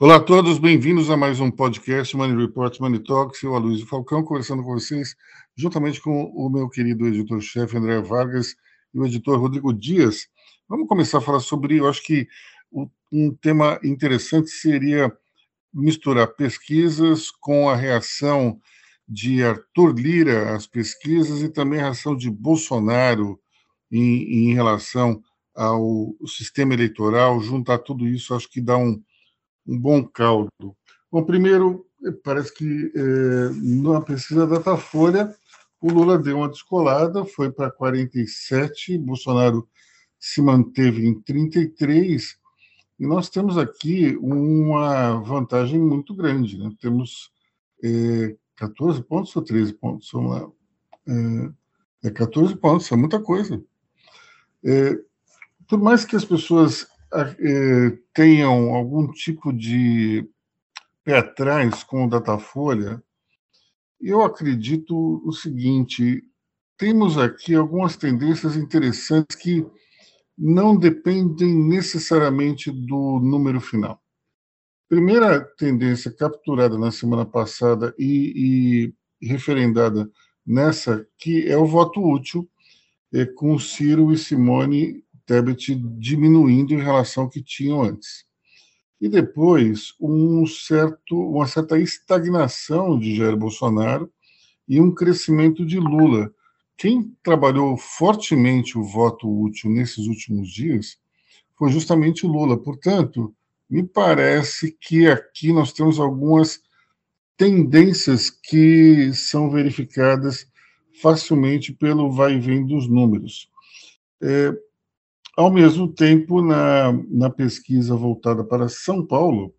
Olá a todos, bem-vindos a mais um podcast Money Report, Money Talks. Eu, Aloysio Falcão, conversando com vocês, juntamente com o meu querido editor-chefe André Vargas e o editor Rodrigo Dias. Vamos começar a falar sobre, eu acho que um tema interessante seria misturar pesquisas com a reação de Arthur Lira às pesquisas e também a reação de Bolsonaro em, em relação ao sistema eleitoral, juntar tudo isso, acho que dá um um bom caldo. Bom, primeiro, parece que é, na pesquisa da Datafolha, o Lula deu uma descolada, foi para 47, Bolsonaro se manteve em 33, e nós temos aqui uma vantagem muito grande. Né? Temos é, 14 pontos ou 13 pontos? Vamos lá. É, é 14 pontos, é muita coisa. É, por mais que as pessoas tenham algum tipo de pé atrás com o Datafolha, eu acredito o seguinte: temos aqui algumas tendências interessantes que não dependem necessariamente do número final. Primeira tendência capturada na semana passada e, e referendada nessa, que é o voto útil, é, com Ciro e Simone Tebet diminuindo em relação ao que tinham antes. E depois, um certo, uma certa estagnação de Jair Bolsonaro e um crescimento de Lula. Quem trabalhou fortemente o voto útil nesses últimos dias foi justamente o Lula. Portanto, me parece que aqui nós temos algumas tendências que são verificadas facilmente pelo vai e vem dos números. É, ao mesmo tempo, na, na pesquisa voltada para São Paulo,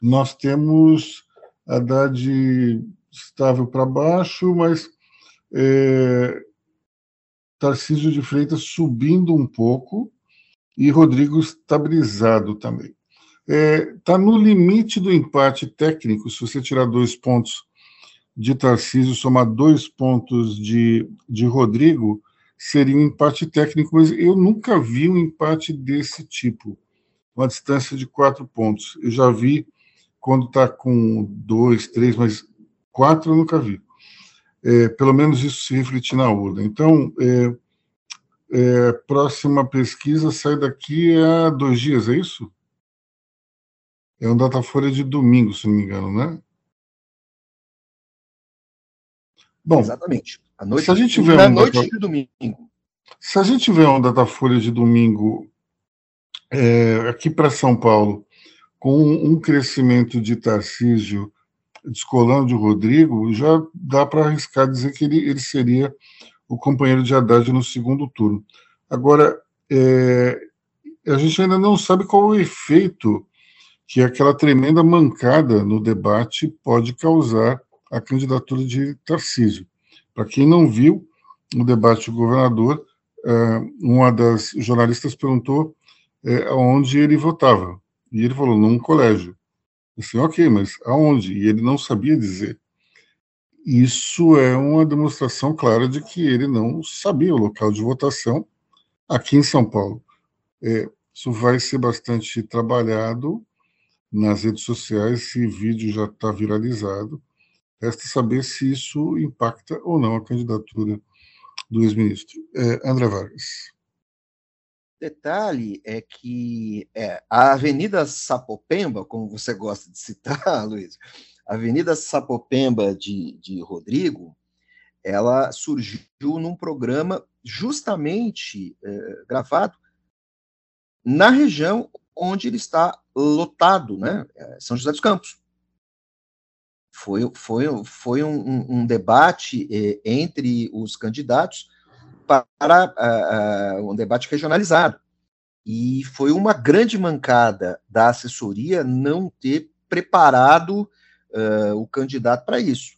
nós temos Haddad estável para baixo, mas é, Tarcísio de Freitas subindo um pouco e Rodrigo estabilizado também. Está é, tá no limite do empate técnico, se você tirar dois pontos de Tarcísio, somar dois pontos de, de Rodrigo, seria um empate técnico, mas eu nunca vi um empate desse tipo, uma distância de quatro pontos. Eu já vi quando está com dois, três, mas quatro eu nunca vi. É, pelo menos isso se refletir na urna. Então, é, é, próxima pesquisa sai daqui a dois dias, é isso? É um Datafolha de domingo, se não me engano, né? Bom, Exatamente. A noite, se a gente tiver na um noite data... de domingo. Se a gente tiver um Datafolha de domingo é, aqui para São Paulo, com um crescimento de Tarcísio descolando de Rodrigo, já dá para arriscar dizer que ele, ele seria o companheiro de Haddad no segundo turno. Agora, é, a gente ainda não sabe qual o efeito que aquela tremenda mancada no debate pode causar à candidatura de Tarcísio. Para quem não viu o debate do governador, é, uma das jornalistas perguntou é, aonde ele votava. E ele falou, num colégio. Assim, ok, mas aonde? E ele não sabia dizer. Isso é uma demonstração clara de que ele não sabia o local de votação aqui em São Paulo. É, isso vai ser bastante trabalhado nas redes sociais, esse vídeo já está viralizado. Resta saber se isso impacta ou não a candidatura do ex-ministro. É, André Vargas. Detalhe é que é, a Avenida Sapopemba, como você gosta de citar, Luiz, a Avenida Sapopemba de, de Rodrigo, ela surgiu num programa justamente é, gravado na região onde ele está lotado, né? É, São José dos Campos. Foi, foi, foi um, um debate eh, entre os candidatos para uh, um debate regionalizado. E foi uma grande mancada da assessoria não ter preparado uh, o candidato para isso.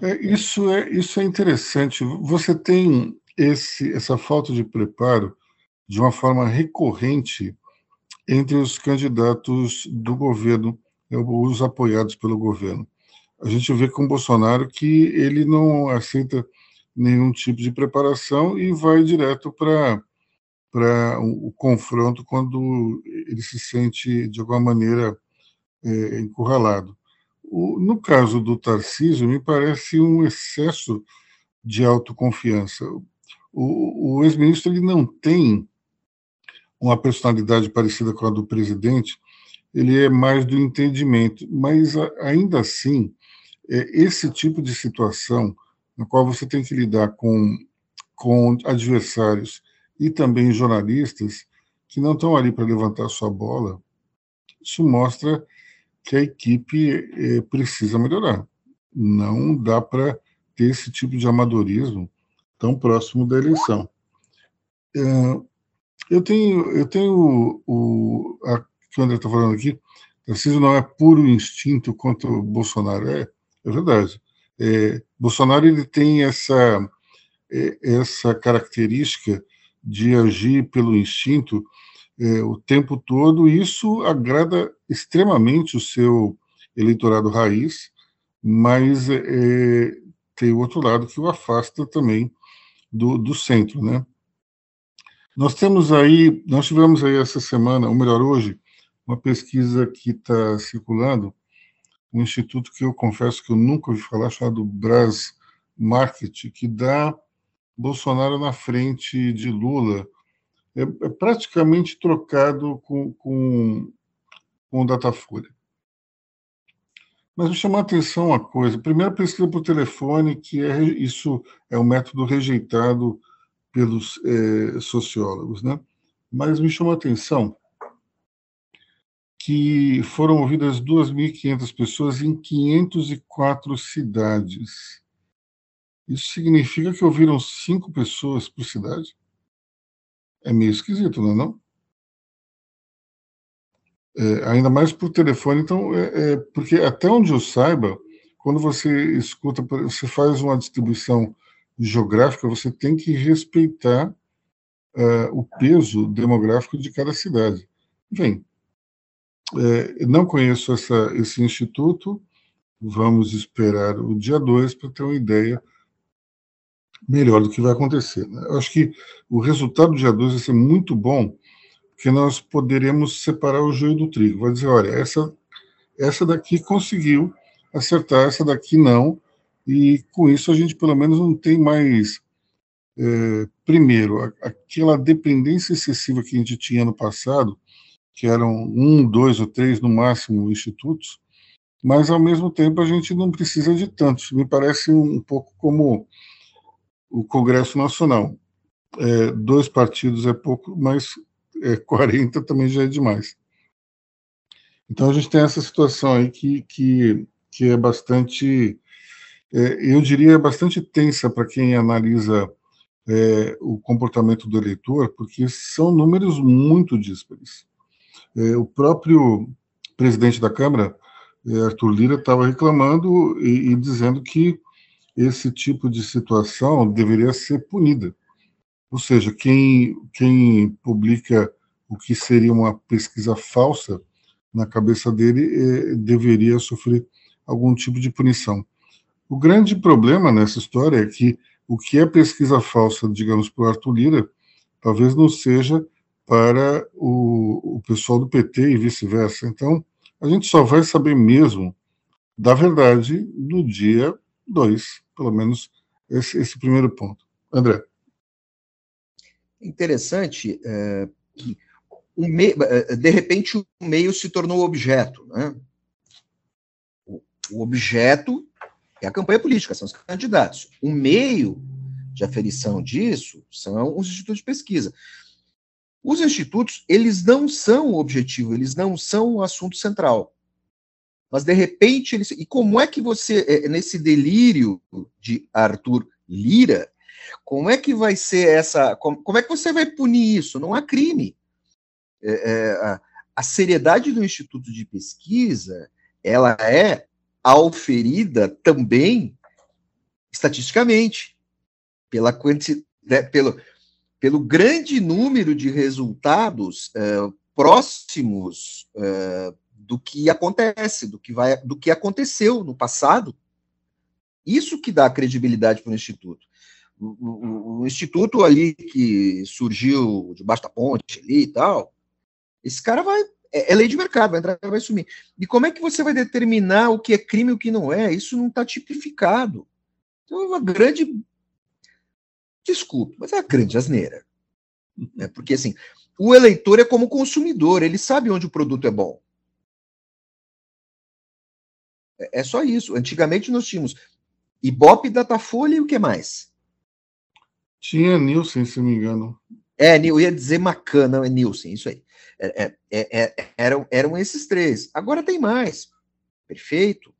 É, isso, é, isso é interessante. Você tem esse, essa falta de preparo de uma forma recorrente entre os candidatos do governo os apoiados pelo governo. A gente vê com o Bolsonaro que ele não aceita nenhum tipo de preparação e vai direto para para o, confronto quando ele se sente, de alguma maneira, é, encurralado. O, no caso do Tarcísio, me parece um excesso de autoconfiança. O, o ex-ministro ele não tem uma personalidade parecida com a do presidente, ele é mais do entendimento, mas ainda assim, é, esse tipo de situação na qual você tem que lidar com, com adversários e também jornalistas que não estão ali para levantar sua bola, isso mostra que a equipe é, precisa melhorar. Não dá para ter esse tipo de amadorismo tão próximo da eleição. É, eu tenho, eu tenho o, a, que o André está falando aqui, Tarcísio não é puro instinto contra o Bolsonaro, é, é verdade. É, Bolsonaro ele tem essa, é, essa característica de agir pelo instinto é, o tempo todo, e isso agrada extremamente o seu eleitorado raiz, mas é, tem o outro lado que o afasta também do, do centro, né? Nós temos aí, nós tivemos aí essa semana, ou melhor, hoje, uma pesquisa que está circulando, um instituto que eu confesso que eu nunca ouvi falar, chamado Bras Market, que dá Bolsonaro na frente de Lula. É, é praticamente trocado com, com, com o Datafolha. Mas me chamou a atenção uma coisa. Primeiro, pesquisa por telefone, que é isso é um método rejeitado pelos é, sociólogos, né? Mas me chamou a atenção que foram ouvidas 2.500 pessoas em 504 cidades. Isso significa que ouviram cinco pessoas por cidade? É meio esquisito, não é? Não? É, ainda mais por telefone, então, é, é, porque até onde eu saiba, quando você escuta, você faz uma distribuição geográfica, você tem que respeitar uh, o peso demográfico de cada cidade. Bem, é, não conheço essa, esse instituto, vamos esperar o dia 2 para ter uma ideia melhor do que vai acontecer. Né? Eu acho que o resultado do dia 2 vai ser muito bom, porque nós poderemos separar o joio do trigo. Vai dizer, olha, essa, essa daqui conseguiu acertar, essa daqui não, e com isso a gente pelo menos não tem mais, é, primeiro, aquela dependência excessiva que a gente tinha no passado, que eram um, dois ou três no máximo institutos, mas ao mesmo tempo a gente não precisa de tantos. Me parece um pouco como o Congresso Nacional. É, dois partidos é pouco, mas é, 40 também já é demais. Então a gente tem essa situação aí que, que, que é bastante, é, eu diria, bastante tensa para quem analisa é, o comportamento do eleitor, porque são números muito díspares. É, o próprio presidente da Câmara, é, Arthur Lira, estava reclamando e, e dizendo que esse tipo de situação deveria ser punida. Ou seja, quem, quem publica o que seria uma pesquisa falsa na cabeça dele eh, deveria sofrer algum tipo de punição. O grande problema nessa história é que o que é pesquisa falsa, digamos, para o Arthur Lira, talvez não seja para o, o pessoal do PT e vice-versa. Então, a gente só vai saber mesmo da verdade no dia 2, pelo menos esse, esse, primeiro ponto. André. Interessante é, que o é, de repente o meio se tornou objeto. Né? O, o objeto é a campanha política, são os candidatos. O meio de aferição disso são os institutos de pesquisa. Os institutos, eles não são o objetivo, eles não são o assunto central. Mas, de repente, eles. E como é que você, é, nesse delírio de Arthur Lira, como é que vai ser essa. Como, como é que você vai punir isso? Não há crime. É, é, a, a seriedade do Instituto de Pesquisa ela é auferida também estatisticamente pela quantidade, né, pelo, pelo grande número de resultados uh, próximos uh, do que acontece, do que vai, do que aconteceu no passado. Isso que dá credibilidade para o instituto. o, o, instituto ali que surgiu debaixo da ponte ali e tal, esse cara vai. É, é lei de mercado, vai entrar vai sumir. E como é que você vai determinar o que é crime e o que não é? Isso não está tipificado. Então é uma grande. Desculpe, mas é uma grande asneira. É porque assim, o eleitor é como consumidor, ele sabe onde o produto é bom. É, é só isso. Antigamente nós tínhamos Ibope, Datafolha e o que mais? Tinha Nielsen, se não me engano. É, eu ia dizer Macan, não, é Nielsen, isso aí. É, é, é, é, eram, eram esses três. Agora tem mais. Perfeito.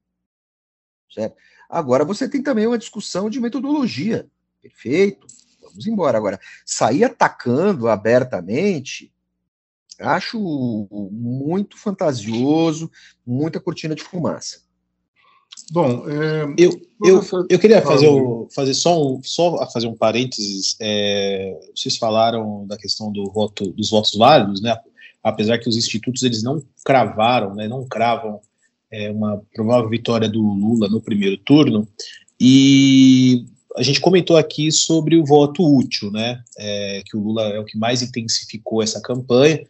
Certo? Agora você tem também uma discussão de metodologia. Perfeito. Vamos embora. Agora, sair atacando abertamente, acho muito fantasioso, muita cortina de fumaça. Bom, é, eu, eu, eu queria fazer, o, fazer só, um, só fazer um parênteses. É, vocês falaram da questão do voto, dos votos válidos, né? Apesar que os institutos eles não cravaram, né? Não cravam é, uma provável vitória do Lula no primeiro turno. E a gente comentou aqui sobre o voto útil, né? É, que o Lula é o que mais intensificou essa campanha.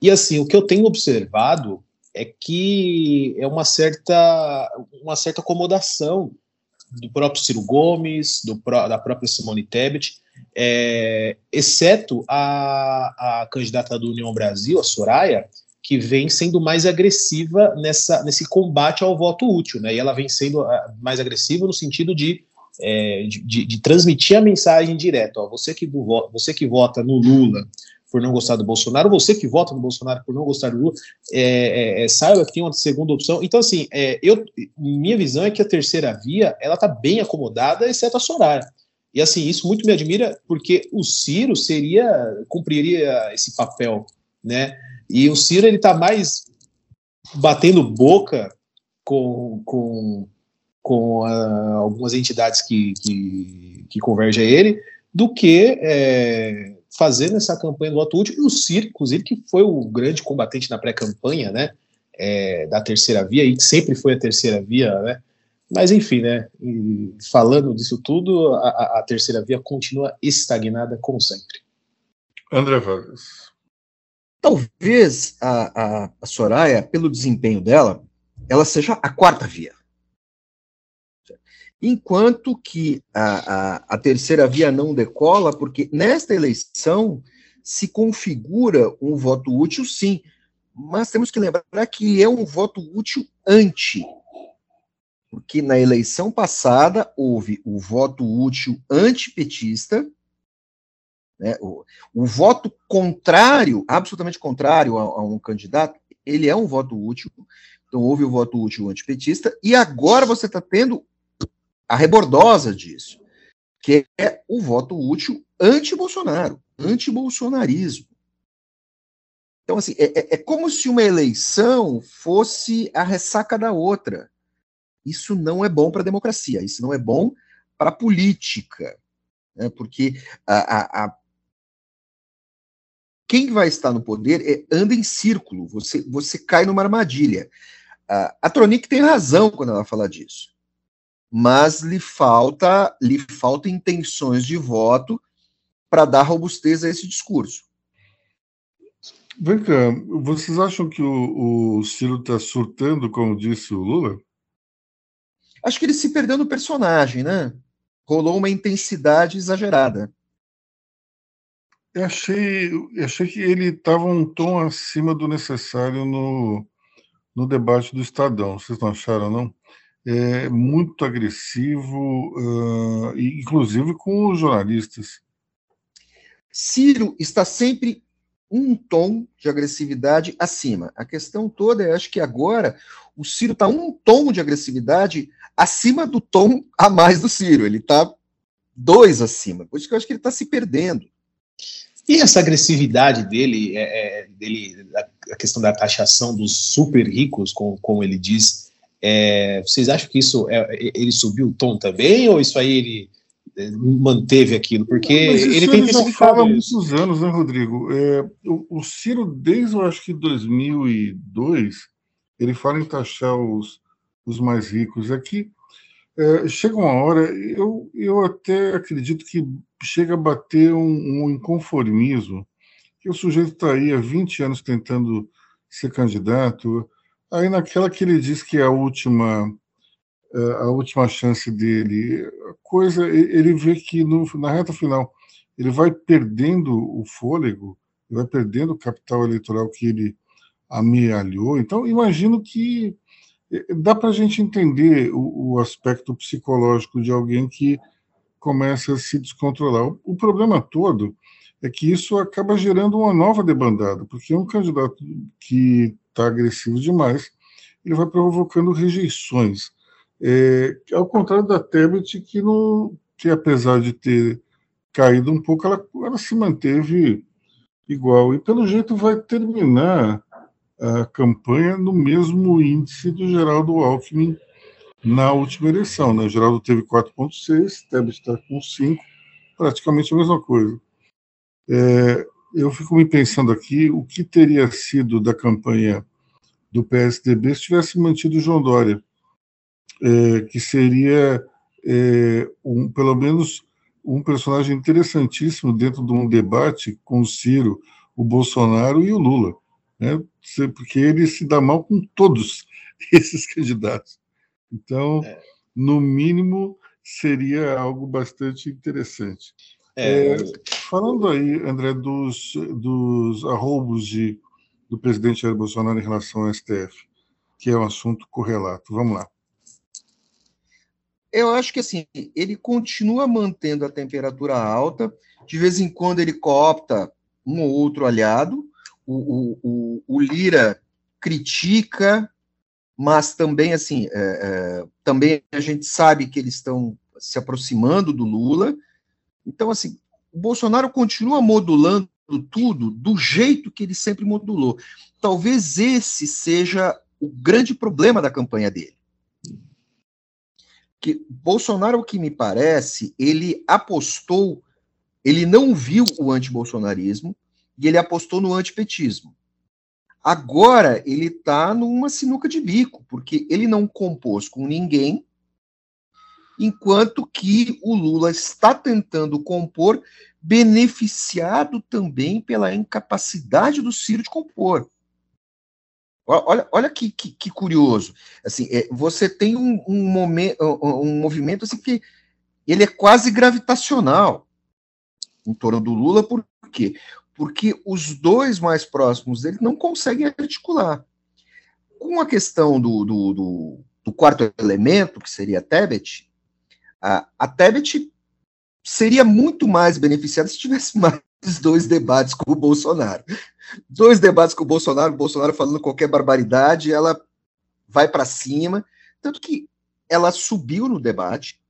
E assim, o que eu tenho observado é que é uma certa, uma certa acomodação do próprio Ciro Gomes, do, da própria Simone Tebet, é, exceto a, a candidata do União Brasil, a Soraya, que vem sendo mais agressiva nessa, nesse combate ao voto útil, né? E ela vem sendo ah, mais agressiva no sentido de, é, de, de, transmitir a mensagem direta. Ó, você, que, você que vota no Lula por não gostar do Bolsonaro, você que vota no Bolsonaro por não gostar do Lula, é, é, é saiba que tem uma segunda opção. Então, assim, é, eu, minha visão é que a terceira via, ela está bem acomodada, exceto a Soraya. E, assim, isso muito me admira, porque o Ciro seria, cumpriria esse papel, né? E o Ciro, ele está mais batendo boca com, com, com uh, algumas entidades que, que, que convergem a ele, do que é, fazendo essa campanha do voto útil, e o Ciro, inclusive, que foi o grande combatente na pré-campanha, né, é, da terceira via, e sempre foi a terceira via, né, mas enfim, né, falando disso tudo, a, a, terceira via continua estagnada como sempre. André Vargas. Talvez a, a, a Soraya, pelo desempenho dela, ela seja a quarta via enquanto que a, a, a, terceira via não decola, porque nesta eleição se configura um voto útil, sim, mas temos que lembrar que é um voto útil anti, porque na eleição passada houve o voto útil antipetista, né, o, o voto contrário, absolutamente contrário a, a um candidato, ele é um voto útil, então houve o voto útil antipetista, e agora você está tendo a rebordosa disso, que é o voto útil anti-Bolsonaro, anti-bolsonarismo. Então, assim, é, é, é, como se uma eleição fosse a ressaca da outra. Isso não é bom para a democracia, isso não é bom para a política, né? porque a, a, a, quem vai estar no poder é, anda em círculo, você, você cai numa armadilha. A, a Tronic tem razão quando ela fala disso mas lhe falta lhe falta intenções de voto para dar robustez a esse discurso. Vem cá, vocês acham que o, o Ciro está surtando, como disse o Lula? Acho que ele se perdeu no personagem, né? Rolou uma intensidade exagerada. Eu achei, eu achei que ele estava um tom acima do necessário no, no debate do Estadão. Vocês não acharam, não? É, muito agressivo, uh, inclusive com os jornalistas. Ciro está sempre um tom de agressividade acima. A questão toda é, acho que agora o Ciro está um tom de agressividade acima do tom a mais do Ciro. Ele está dois acima. Por isso que eu acho que ele está se perdendo. E essa agressividade dele, é, é, dele, a questão da taxação dos super ricos, como, como ele diz, é, vocês acham que isso é, ele subiu o tom também, ou isso aí ele é, manteve aquilo? Porque Não, ele tem já fala há muitos anos, né, Rodrigo? É, o, o, Ciro, desde eu acho que 2002, ele fala em taxar os, os mais ricos. Aqui, é, chega uma hora, eu, eu até acredito que chega a bater um, um inconformismo, que o sujeito está aí há 20 anos tentando ser candidato, aí naquela que ele diz que é a última é, a última chance dele, a coisa, ele vê que no, na reta final ele vai perdendo o fôlego, ele vai perdendo o capital eleitoral que ele amealhou. Então, imagino que é, dá para a gente entender o, o, aspecto psicológico de alguém que começa a se descontrolar. O, o, problema todo é que isso acaba gerando uma nova debandada, porque um candidato que está agressivo demais, ele vai provocando rejeições. É, ao contrário da Tebet, que, não, que apesar de ter caído um pouco, ela, ela se manteve igual. E pelo jeito vai terminar a campanha no mesmo índice do Geraldo Alckmin na última eleição. Né? O Geraldo teve 4,6, Tebet está com 5, praticamente a mesma coisa. É, eu fico me pensando aqui o que teria sido da campanha do PSDB se tivesse mantido o João Dória é, que seria é, um, pelo menos um personagem interessantíssimo dentro de um debate com o Ciro, o Bolsonaro e o Lula, né? porque ele se dá mal com todos esses candidatos. Então, é. no mínimo, seria algo bastante interessante. É. É, falando aí, André, dos, dos arroubos de, do presidente Jair Bolsonaro em relação ao STF, que é um assunto correlato. Vamos lá. Eu acho que assim, ele continua mantendo a temperatura alta, de vez em quando ele coopta um ou outro aliado, o, o, o, o Lira critica, mas também assim, é, é, também a gente sabe que eles estão se aproximando do Lula. Então, assim, o Bolsonaro continua modulando tudo do jeito que ele sempre modulou. Talvez esse seja o grande problema da campanha dele que Bolsonaro, o que me parece, ele apostou, ele não viu o antibolsonarismo e ele apostou no antipetismo. Agora ele está numa sinuca de bico, porque ele não compôs com ninguém, enquanto que o Lula está tentando compor, beneficiado também pela incapacidade do Ciro de compor. Olha, olha que, que, que curioso. Assim, é, você tem um, um, momento, um movimento assim, que ele é quase gravitacional em torno do Lula, por quê? Porque os dois mais próximos dele não conseguem articular. Com a questão do, do, do, do quarto elemento, que seria Tebet, a, Tebet seria muito mais beneficiada se tivesse mais dois debates com o Bolsonaro. Dois debates com o Bolsonaro, o Bolsonaro falando qualquer barbaridade, ela vai para cima. Tanto que ela subiu no debate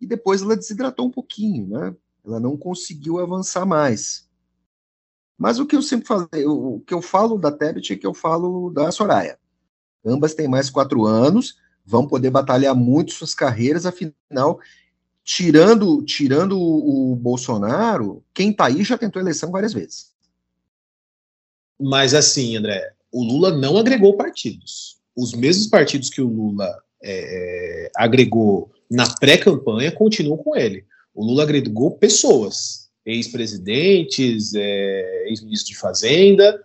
e depois ela desidratou um pouquinho, né? Ela não conseguiu avançar mais. Mas o que eu sempre falei, o que eu falo da Tebet é que eu falo da Soraya. Ambas têm mais quatro anos, vão poder batalhar muito suas carreiras, afinal, tirando, tirando o, Bolsonaro, quem está aí já tentou eleição várias vezes. Mas assim, André, o Lula não agregou partidos. Os mesmos partidos que o Lula é, é agregou na pré-campanha continuam com ele. O Lula agregou pessoas, ex-presidentes, é, ex-ministro de Fazenda,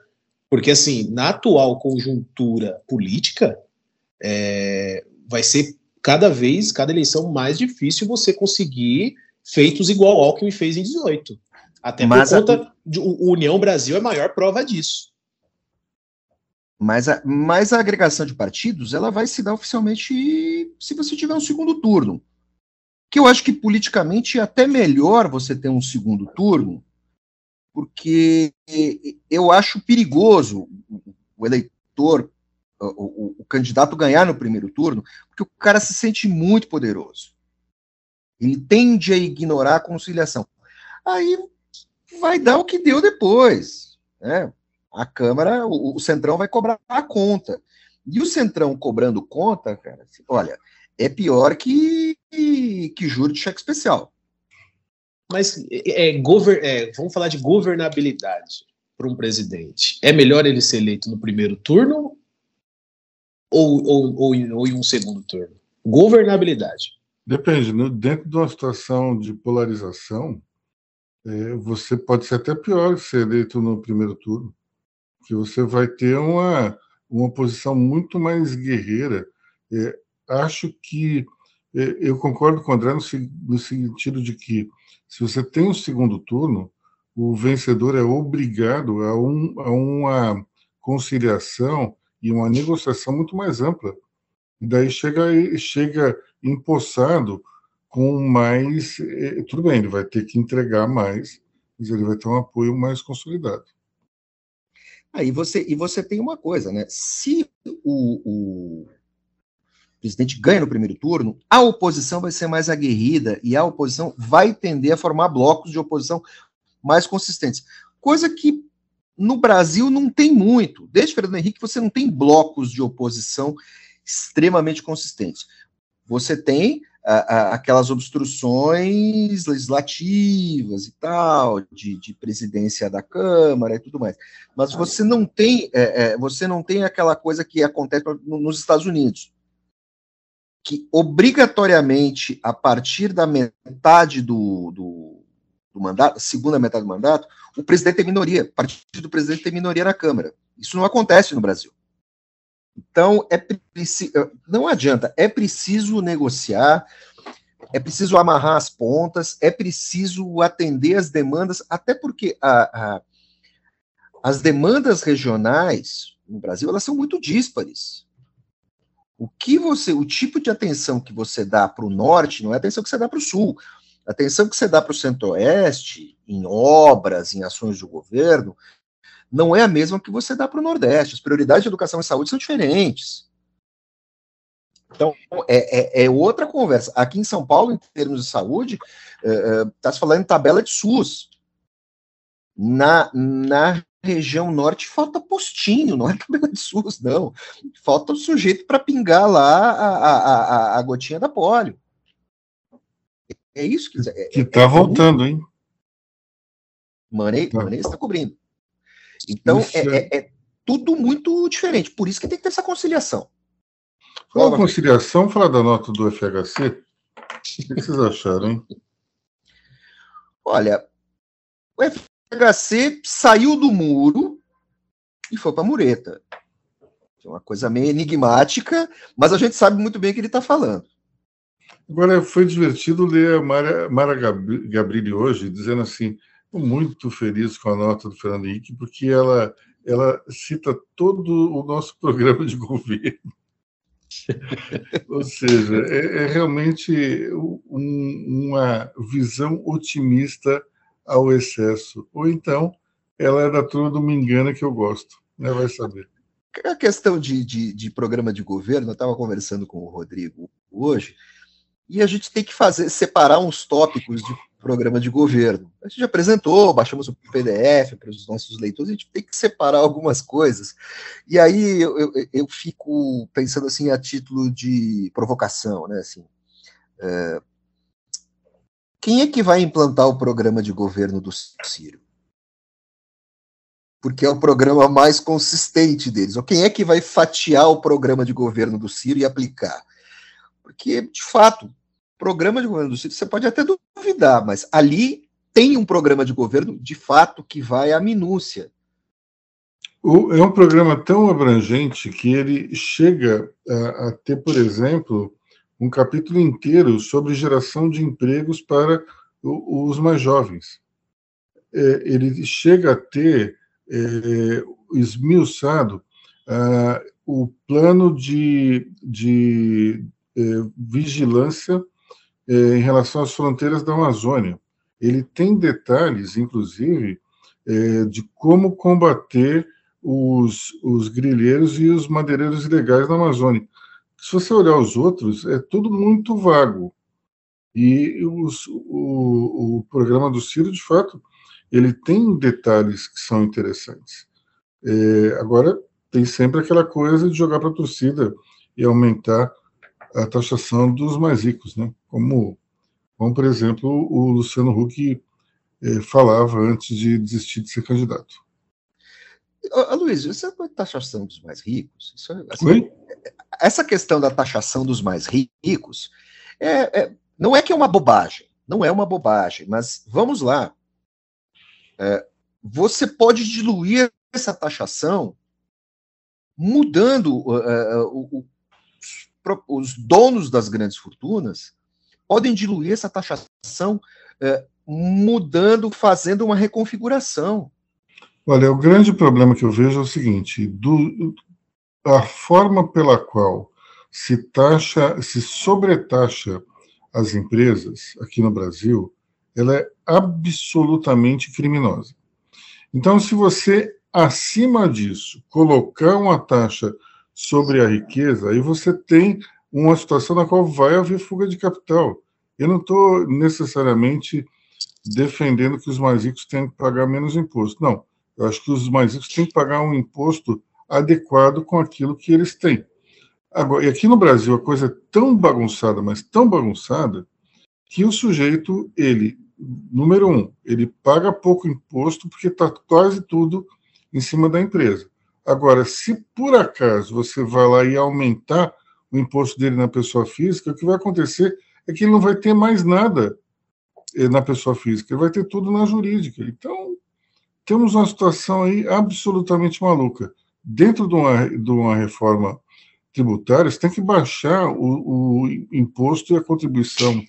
porque assim, na atual conjuntura política, é, vai ser cada vez, cada eleição mais difícil você conseguir feitos igual ao Alckmin fez em 18. Até mas por conta a... de o União Brasil é a maior prova disso. Mas a, mas a agregação de partidos ela vai se dar oficialmente se você tiver um segundo turno. Que eu acho que politicamente é até melhor você ter um segundo turno, porque eu acho perigoso o eleitor o, o, candidato ganhar no primeiro turno, porque o cara se sente muito poderoso. Ele tende a ignorar a conciliação. Aí vai dar o que deu depois. Né? A Câmara, o, o Centrão vai cobrar a conta. E o Centrão cobrando conta, cara, assim, olha, é pior que, que, que juro de cheque especial. Mas é, é, vamos falar de governabilidade para um presidente. É melhor ele ser eleito no primeiro turno ou, ou, ou, ou em um segundo turno? Governabilidade. Depende. Né? Dentro de uma situação de polarização, é, você pode ser até pior ser eleito no primeiro turno, que você vai ter uma, uma posição muito mais guerreira. É, acho que é, eu concordo com o André no, no sentido de que se você tem um segundo turno, o vencedor é obrigado a, um, a uma conciliação e uma negociação muito mais ampla. E daí chega, chega empossado com mais. Eh, tudo bem, ele vai ter que entregar mais, mas ele vai ter um apoio mais consolidado. Aí ah, você, e você tem uma coisa, né? Se o, o presidente ganha no primeiro turno, a oposição vai ser mais aguerrida e a oposição vai tender a formar blocos de oposição mais consistentes. Coisa que no Brasil não tem muito. Desde Fernando Henrique, você não tem blocos de oposição extremamente consistentes. Você tem a, a, aquelas obstruções legislativas e tal, de, de, presidência da Câmara e tudo mais. Mas você não tem, é, é, você não tem aquela coisa que acontece nos Estados Unidos, que obrigatoriamente, a partir da metade do, do, do mandato, segunda metade do mandato, o presidente tem minoria, o partido do presidente tem minoria na Câmara. Isso não acontece no Brasil. Então, é preciso, não adianta, é preciso negociar, é preciso amarrar as pontas, é preciso atender as demandas, até porque a, a, as demandas regionais no Brasil elas são muito díspares. O que você, o tipo de atenção que você dá para o norte não é a atenção que você dá para o sul. A atenção que você dá para o centro-oeste, em obras, em ações do governo, não é a mesma que você dá para o Nordeste. As prioridades de educação e saúde são diferentes. Então, é, é, é, outra conversa. Aqui em São Paulo, em termos de saúde, está é tá se falando em tabela de SUS. Na, na região norte falta postinho, não é tabela de SUS, não. Falta o sujeito para pingar lá a, a, a, a, gotinha da polio. É isso que... É, que está é, voltando, hein? Money, tá. Está cobrindo. Então, é, é, é, tudo muito diferente. Por isso que tem que ter essa conciliação. Falar conciliação, falar da nota do FHC. O que vocês acharam, hein? Olha, o FHC saiu do muro e foi para a mureta. É uma coisa meio enigmática, mas a gente sabe muito bem o que ele está falando. Agora, foi divertido ler a Mara, Mara Gabrilli hoje, dizendo assim: muito feliz com a nota do Fernando Henrique, porque ela, ela cita todo o nosso programa de governo. Ou seja, é, é realmente um, uma visão otimista ao excesso. Ou então, ela é da turma do Me Engana que eu gosto, né? vai saber. A questão de, de, de programa de governo, eu estava conversando com o Rodrigo hoje, e a gente tem que fazer separar uns tópicos de programa de governo. A gente apresentou, baixamos o PDF para os nossos leitores, a gente tem que separar algumas coisas. E aí eu, eu, eu fico pensando assim a título de provocação, né? Assim, é, quem é que vai implantar o programa de governo do Ciro? Porque é o programa mais consistente deles. Ou quem é que vai fatiar o programa de governo do Ciro e aplicar? Porque, de fato, programa de governo do Ciro, você pode até duvidar, mas ali tem um programa de governo, de fato, que vai à minúcia. O, é um programa tão abrangente que ele chega a, a, ter, por exemplo, um capítulo inteiro sobre geração de empregos para o, os mais jovens. É, ele chega a ter é, esmiuçado o plano de, de é, vigilância é, em relação às fronteiras da Amazônia. Ele tem detalhes, inclusive, é, de como combater os, os grileiros e os madeireiros ilegais na Amazônia. Se você olhar os outros, é tudo muito vago. E os, o, o programa do Ciro, de fato, ele tem detalhes que são interessantes. É, agora, tem sempre aquela coisa de jogar para a torcida e aumentar a taxação dos mais ricos, né? Como, como por exemplo, o Luciano Huck eh, falava antes de desistir de ser candidato. Ô, Luiz, essa taxação dos mais ricos, isso, é, assim, essa questão da taxação dos mais ricos é, é, não é que é uma bobagem, não é uma bobagem, mas vamos lá. É, você pode diluir essa taxação mudando uh, uh, uh, os donos das grandes fortunas podem diluir essa taxação mudando, fazendo uma reconfiguração. Olha, o grande problema que eu vejo é o seguinte: do, a forma pela qual se taxa, se sobretaxa as empresas aqui no Brasil, ela é absolutamente criminosa. Então, se você acima disso colocar uma taxa sobre a riqueza, aí você tem uma situação na qual vai haver fuga de capital. Eu não estou necessariamente defendendo que os mais ricos tenham que pagar menos imposto. Não, eu acho que os mais ricos têm que pagar um imposto adequado com aquilo que eles têm. Agora, e aqui no Brasil a coisa é tão bagunçada, mas tão bagunçada, que o sujeito, ele, número um, ele paga pouco imposto porque está quase tudo em cima da empresa. Agora, se por acaso você vai lá e aumentar o imposto dele na pessoa física, o que vai acontecer é que ele não vai ter mais nada eh, na pessoa física, ele vai ter tudo na jurídica. Então, temos uma situação aí absolutamente maluca dentro de uma, de uma reforma tributária, você tem que baixar o, o imposto e a contribuição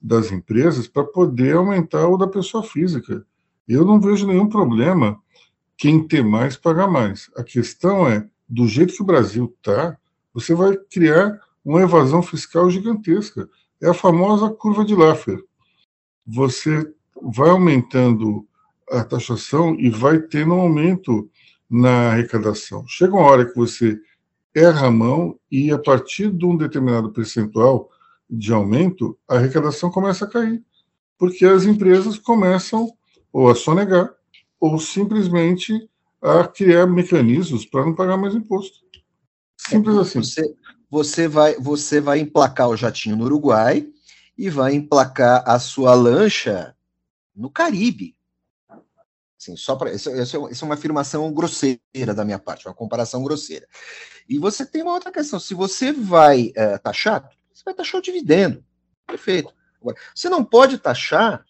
das empresas para poder aumentar o da pessoa física. Eu não vejo nenhum problema quem tem mais pagar mais. A questão é, do jeito que o Brasil está, você vai criar uma evasão fiscal gigantesca. É a famosa curva de Laffer. Você vai aumentando a taxação e vai tendo um aumento na arrecadação. Chega uma hora que você erra a mão e, a partir de um determinado percentual de aumento, a arrecadação começa a cair, porque as empresas começam ou a sonegar ou simplesmente a criar mecanismos para não pagar mais imposto. Simples é, assim. Você, você, vai, você vai emplacar o jatinho no Uruguai e vai emplacar a sua lancha no Caribe. Assim, só para isso, isso, isso, é uma afirmação grosseira da minha parte, uma comparação grosseira. E você tem uma outra questão: se você vai é, taxar, você vai taxar o dividendo. Perfeito. Agora, você não pode taxar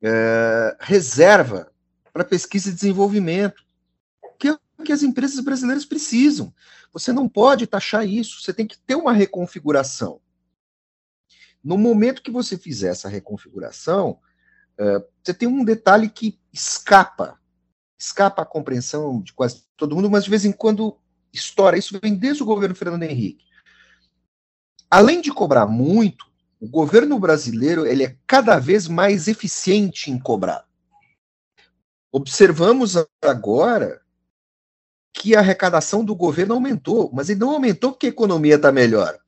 é, reserva para pesquisa e desenvolvimento, que é o que as empresas brasileiras precisam. Você não pode taxar isso, você tem que ter uma reconfiguração. No momento que você fizer essa reconfiguração, é, você tem um detalhe que escapa, escapa a compreensão de quase todo mundo, mas de vez em quando estoura. Isso vem desde o governo Fernando Henrique. Além de cobrar muito, o governo brasileiro ele é cada vez mais eficiente em cobrar. Observamos agora que a arrecadação do governo aumentou, mas ele não aumentou porque a economia está melhor.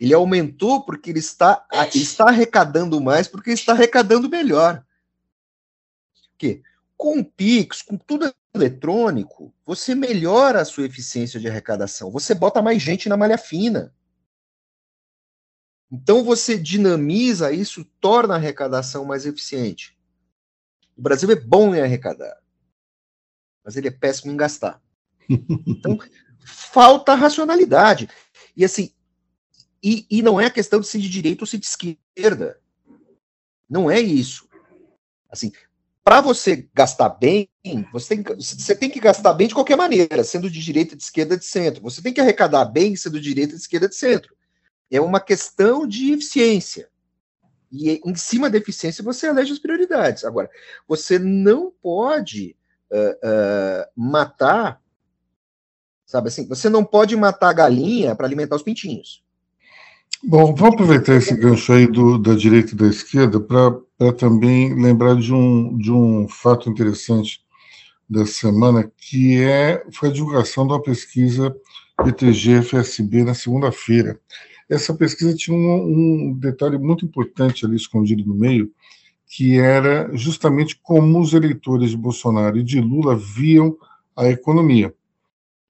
Ele aumentou porque ele está, está arrecadando mais, porque ele está arrecadando melhor. Que com o Pix, com tudo eletrônico, você melhora a sua eficiência de arrecadação. Você bota mais gente na malha fina. Então você dinamiza isso, torna a arrecadação mais eficiente. O Brasil é bom em arrecadar, mas ele é péssimo em gastar. Então falta racionalidade. E assim, e, e não é a questão de ser de direita ou ser de esquerda. Não é isso. Assim, para você gastar bem, você tem, você tem que gastar bem de qualquer maneira, sendo de direita, de esquerda, de centro. Você tem que arrecadar bem, sendo de direita, de esquerda, de centro. É uma questão de eficiência. E em cima da eficiência você elege as prioridades. Agora, você não pode uh, uh, matar, sabe assim, você não pode matar a galinha para alimentar os pintinhos. Bom, vamos aproveitar esse gancho aí do, da direita e da esquerda para também lembrar de um, de um fato interessante dessa semana, que é, foi a divulgação de uma pesquisa PTG-FSB na segunda-feira. Essa pesquisa tinha um, um detalhe muito importante ali escondido no meio, que era justamente como os eleitores de Bolsonaro e de Lula viam a economia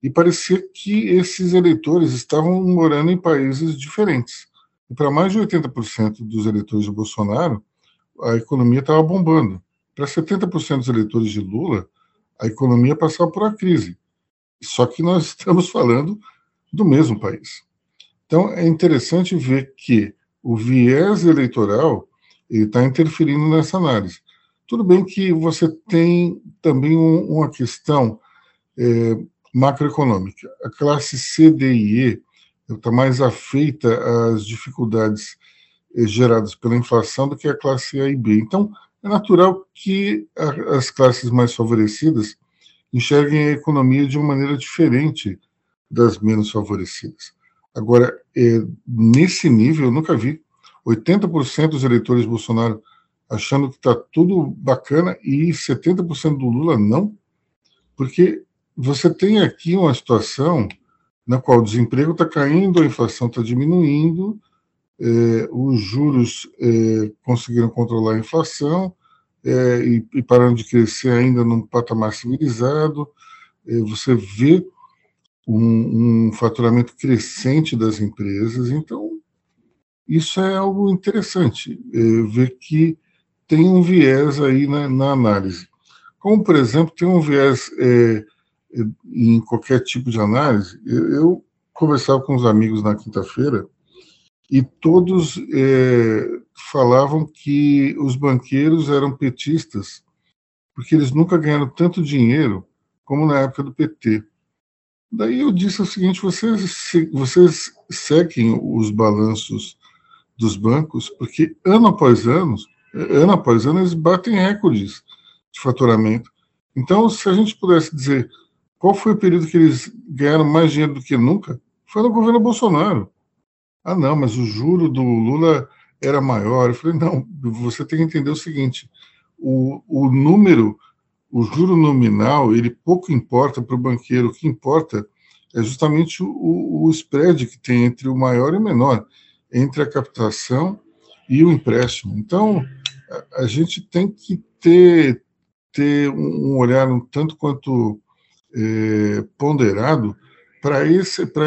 e parecia que esses eleitores estavam morando em países diferentes. E para mais de 80% dos eleitores de Bolsonaro, a economia estava bombando. Para 70% dos eleitores de Lula, a economia passava por uma crise. Só que nós estamos falando do mesmo país. Então é interessante ver que o viés eleitoral está interferindo nessa análise. Tudo bem que você tem também um, uma questão é, macroeconômica. A classe C, D e E está mais afeita às dificuldades é, geradas pela inflação do que a classe A e B. Então, é natural que a, as classes mais favorecidas enxerguem a economia de uma maneira diferente das menos favorecidas. Agora, é, nesse nível, eu nunca vi 80% dos eleitores Bolsonaro achando que está tudo bacana e 70% do Lula não, porque você tem aqui uma situação na qual o desemprego está caindo, a inflação está diminuindo, é, os juros é, conseguiram controlar a inflação é, e, e pararam de crescer ainda num patamar civilizado. Você vê um, um faturamento crescente das empresas, então isso é algo interessante, é, ver que tem um viés aí na, na, análise. Como, por exemplo, tem um viés é, é em qualquer tipo de análise. Eu, conversava com os amigos na quinta-feira e todos é, falavam que os banqueiros eram petistas porque eles nunca ganharam tanto dinheiro como na época do PT. Daí eu disse o seguinte: vocês, vocês sequem os balanços dos bancos, porque ano após ano, ano após ano, eles batem recordes de faturamento. Então, se a gente pudesse dizer qual foi o período que eles ganharam mais dinheiro do que nunca, foi no governo Bolsonaro. Ah, não, mas o juro do Lula era maior. Eu falei, não, você tem que entender o seguinte: o, o número, o juro nominal, ele pouco importa para o banqueiro. O que importa é justamente o, o spread que tem entre o maior e o menor entre a captação e o empréstimo. Então, a, a gente tem que ter, ter um olhar um tanto quanto é, ponderado para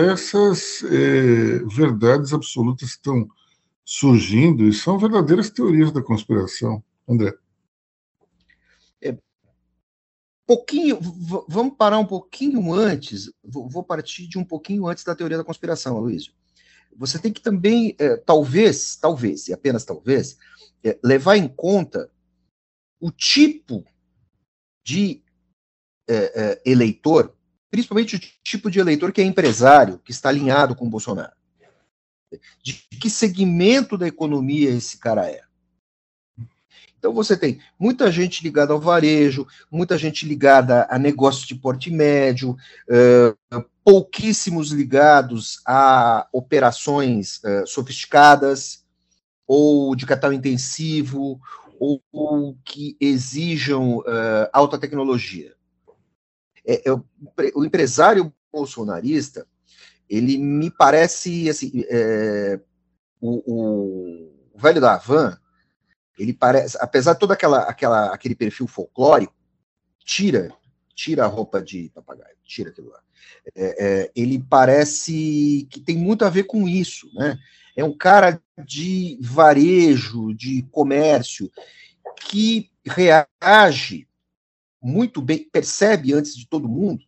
essas é, verdades absolutas que estão surgindo e são verdadeiras teorias da conspiração. André. É, pouquinho, vamos parar um pouquinho antes, vou partir de um pouquinho antes da teoria da conspiração, Aloysio você tem que também, é, talvez, talvez, e apenas talvez, é, levar em conta o tipo de é, é, eleitor, principalmente o tipo de eleitor que é empresário, que está alinhado com o Bolsonaro. De que segmento da economia esse cara é. Então você tem muita gente ligada ao varejo, muita gente ligada a negócios de porte médio, pouquíssimos ligados a operações sofisticadas ou de capital intensivo ou, que exijam alta tecnologia. É, é, o empresário bolsonarista, ele me parece assim, é, o, o velho da Havan, ele parece, apesar de todo aquela, aquela, aquele perfil folclórico, tira, tira a roupa de papagaio, tira aquilo lá. É, é, ele parece que tem muito a ver com isso, né? É um cara de varejo, de comércio, que reage muito bem, percebe antes de todo mundo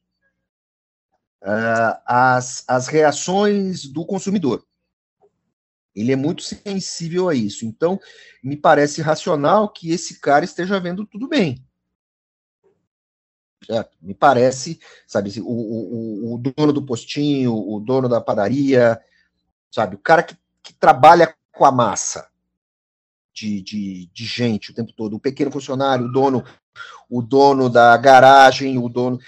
uh, as, as reações do consumidor. Ele é muito sensível a isso. Então, me parece racional que esse cara esteja vendo tudo bem. Certo? Me parece, sabe, o, o, o dono do postinho, o dono da padaria, sabe, o cara que, que trabalha com a massa de, de, de gente o tempo todo, o pequeno funcionário, o dono, o dono da garagem, o dono.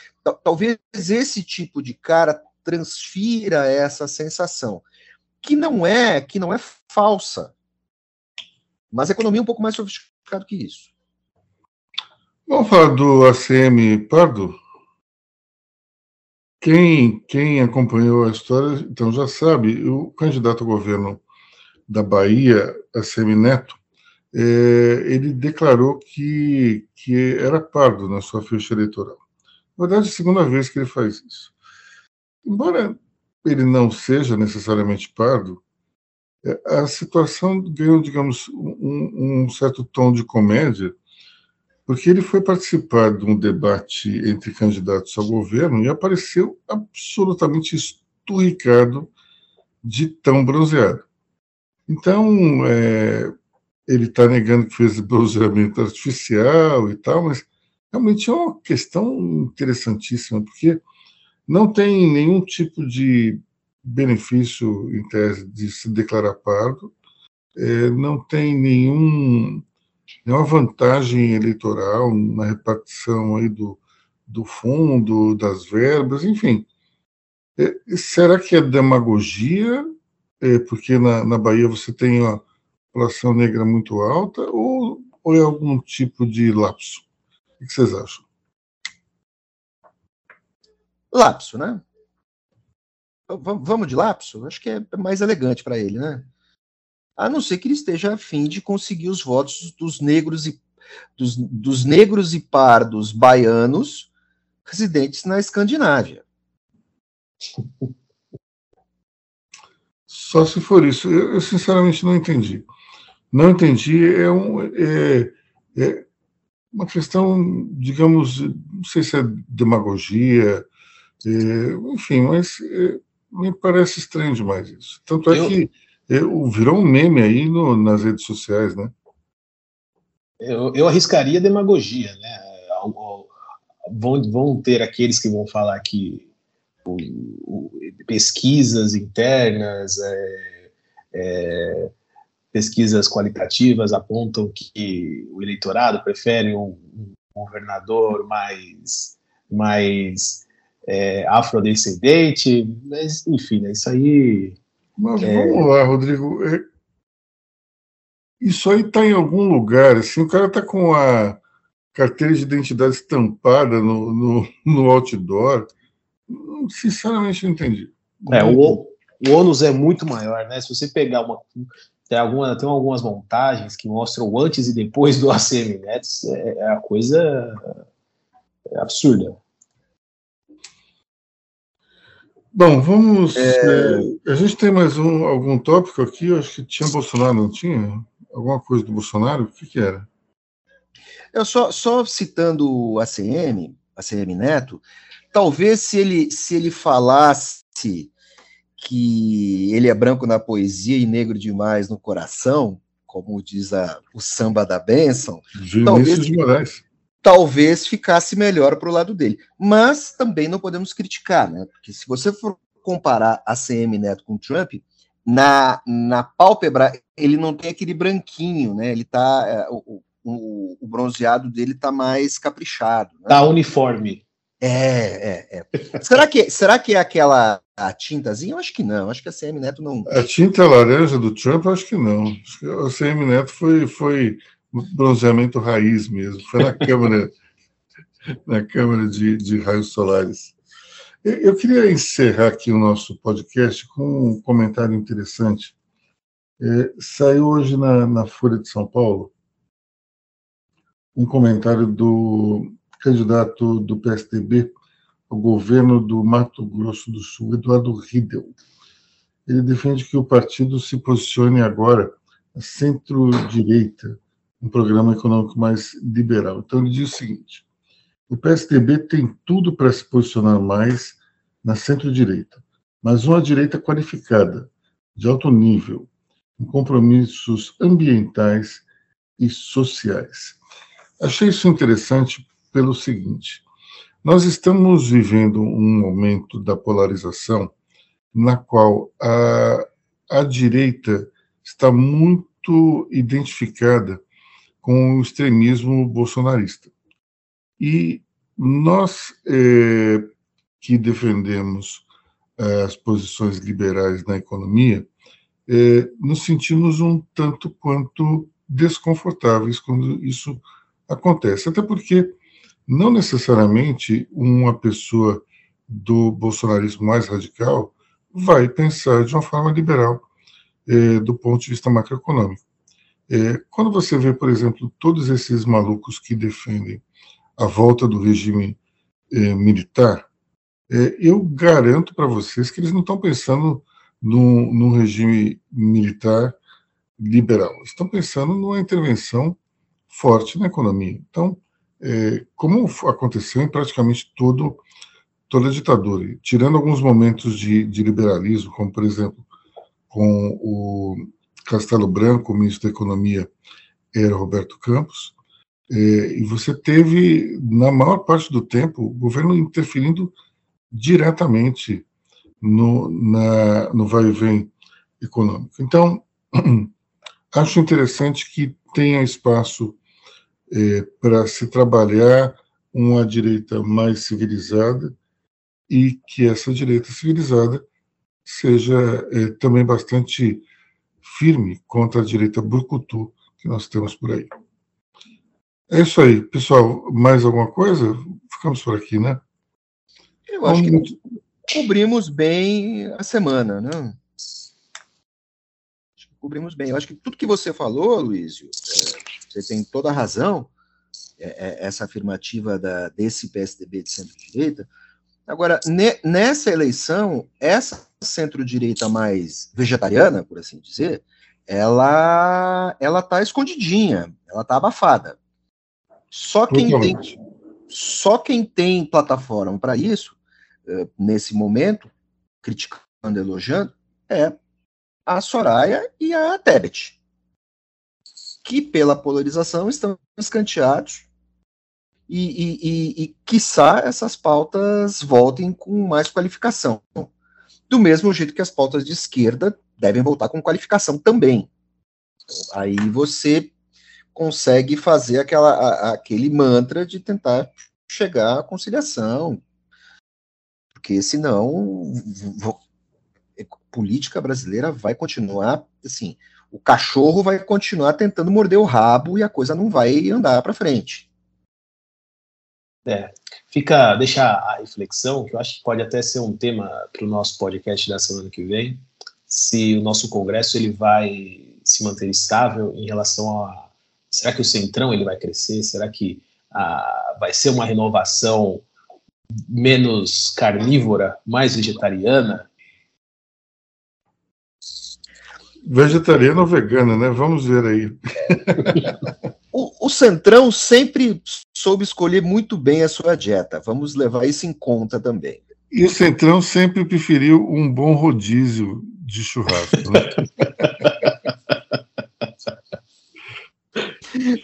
Talvez esse tipo de cara transfira essa sensação que não é, que não é falsa. Mas a economia é um pouco mais sofisticada que isso. Vamos falar do ACM Pardo? Quem, quem acompanhou a história, então já sabe, o candidato ao governo da Bahia, ACM Neto, é, ele declarou que, que era pardo na sua ficha eleitoral. Na verdade, é a segunda vez que ele faz isso. Embora ele não seja necessariamente pardo, é, a situação ganhou, digamos, um, um, certo tom de comédia, porque ele foi participar de um debate entre candidatos ao governo e apareceu absolutamente esturricado de tão bronzeado. Então, é, ele está negando que fez bronzeamento artificial e tal, mas realmente é uma questão interessantíssima, porque não tem nenhum tipo de benefício, em tese, de se declarar pardo, é, não tem nenhum, nenhuma vantagem eleitoral na repartição aí do, do fundo, das verbas, enfim. É, será que é demagogia? É, porque na, na Bahia você tem uma população negra muito alta, ou, ou é algum tipo de lapso? O que vocês acham? Lapso, né? Vamos de lapso? Acho que é mais elegante para ele, né? A não ser que ele esteja a fim de conseguir os votos dos negros e dos, dos negros e pardos baianos residentes na Escandinávia. Só se for isso. Eu, eu sinceramente não entendi. Não entendi. É, um, é, é uma questão, digamos, não sei se é demagogia, enfim, mas é, me parece estranho demais isso. Tanto é eu... que é, virou um meme aí no, nas redes sociais, né? Eu, eu arriscaria demagogia, né? Vão, vão ter aqueles que vão falar que o, o, pesquisas internas, é, é, pesquisas qualitativas apontam que o eleitorado prefere um, um governador mais, mais é, afrodescendente, mas enfim, né, isso aí. Mas é vamos lá, Rodrigo. É, isso aí está em algum lugar, assim, o cara está com a carteira de identidade estampada no, no, no outdoor. Sinceramente, não entendi. É, o, o ônus é muito maior, né? Se você pegar uma. Tem, alguma, tem algumas montagens que mostram o antes e depois do ACM Nets, é, é a coisa absurda. Bom, vamos. É... É, a gente tem mais um, algum tópico aqui. Eu acho que tinha Bolsonaro, não tinha? Alguma coisa do Bolsonaro? O que, que era? Eu só, só citando o ACM, ACM Neto, talvez se ele, se ele falasse que ele é branco na poesia e negro demais no coração, como diz a, o samba da bênção, talvez, talvez ficasse melhor para o lado dele. Mas também não podemos criticar, né? Porque se você for comparar a CM Neto com Trump, na, na pálpebra ele não tem aquele branquinho, né? Ele tá. É, o, o, o, bronzeado dele tá mais caprichado. Né? Tá uniforme. É, é, é. será, que, será que é aquela a tintazinha? Eu acho que não. Acho que a CM Neto não. A tinta laranja do Trump, eu acho que não. Acho que a CM Neto foi, foi bronzeamento raiz mesmo. Foi na câmara, na câmara de, de raios solares. Eu queria encerrar aqui o nosso podcast com um comentário interessante. É, saiu hoje na, na Folha de São Paulo um comentário do candidato do PSDB ao governo do Mato Grosso do Sul, Eduardo Riedel. Ele defende que o partido se posicione agora centro-direita, um programa econômico mais liberal. Então, ele diz o seguinte: o PSDB tem tudo para se posicionar mais na centro-direita, mas uma direita qualificada, de alto nível, com compromissos ambientais e sociais. Achei isso interessante pelo seguinte: nós estamos vivendo um momento da polarização na qual a, a direita está muito identificada com o extremismo bolsonarista. E nós é, que defendemos é, as posições liberais na economia, é, nos sentimos um tanto quanto desconfortáveis quando isso acontece. Até porque não necessariamente uma pessoa do bolsonarismo mais radical vai pensar de uma forma liberal do ponto de vista macroeconômico. É, quando você vê, por exemplo, todos esses malucos que defendem a volta do regime é, militar, é, eu garanto para vocês que eles não estão pensando num, num regime militar liberal, estão pensando numa intervenção forte na economia. Então, é, como aconteceu em praticamente todo, toda a ditadura, tirando alguns momentos de, de liberalismo, como, por exemplo, com o, Castelo Branco, o ministro da Economia era Roberto Campos, é, e você teve, na maior parte do tempo, o governo interferindo diretamente no, na, no vai e vem econômico. Então, acho interessante que tenha espaço é, para se trabalhar uma direita mais civilizada e que essa direita civilizada seja é, também bastante firme contra a direita brucutu que nós temos por aí. É isso aí, pessoal. Mais alguma coisa? Ficamos por aqui, né? Eu acho Vamos... que cobrimos bem a semana, né? Cobrimos bem. Eu acho que tudo que você falou, Luísio, é, você tem toda a razão, é, é, essa afirmativa da, desse PSDB de centro-direita. Agora, ne, nessa eleição, essa centro-direita mais vegetariana, por assim dizer, ela ela está escondidinha, ela está abafada. Só quem tem só quem tem plataforma para isso eh, nesse momento, criticando, elogiando, é a Soraya e a Tebet, que pela polarização estão escanteados e, e, e, e quiçá essas pautas voltem com mais qualificação. Do mesmo jeito que as pautas de esquerda devem voltar com qualificação também. Aí você consegue fazer aquela, a, aquele mantra de tentar chegar à conciliação, porque senão a política brasileira vai continuar assim, o cachorro vai continuar tentando morder o rabo e a coisa não vai andar para frente. É, fica, deixa a reflexão, que eu acho que pode até ser um tema para o nosso podcast da semana que vem, se o nosso congresso ele vai se manter estável em relação a será que o centrão ele vai crescer, será que ah, vai ser uma renovação menos carnívora, mais vegetariana? Vegetariana ou vegana, né? Vamos ver aí. o, o Centrão sempre soube escolher muito bem a sua dieta. Vamos levar isso em conta também. E o Centrão sempre preferiu um bom rodízio de churrasco. Né?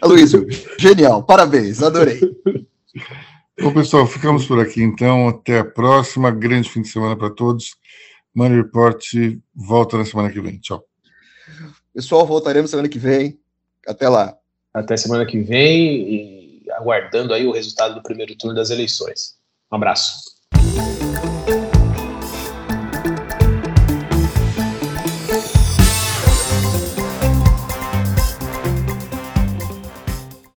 Aloysio, genial, parabéns, adorei. Bom, pessoal, ficamos por aqui então. Até a próxima. Grande fim de semana para todos. Money Report volta na semana que vem. Tchau. Pessoal, voltaremos semana que vem. Até lá. Até semana que vem e aguardando aí o resultado do primeiro turno das eleições. Um abraço.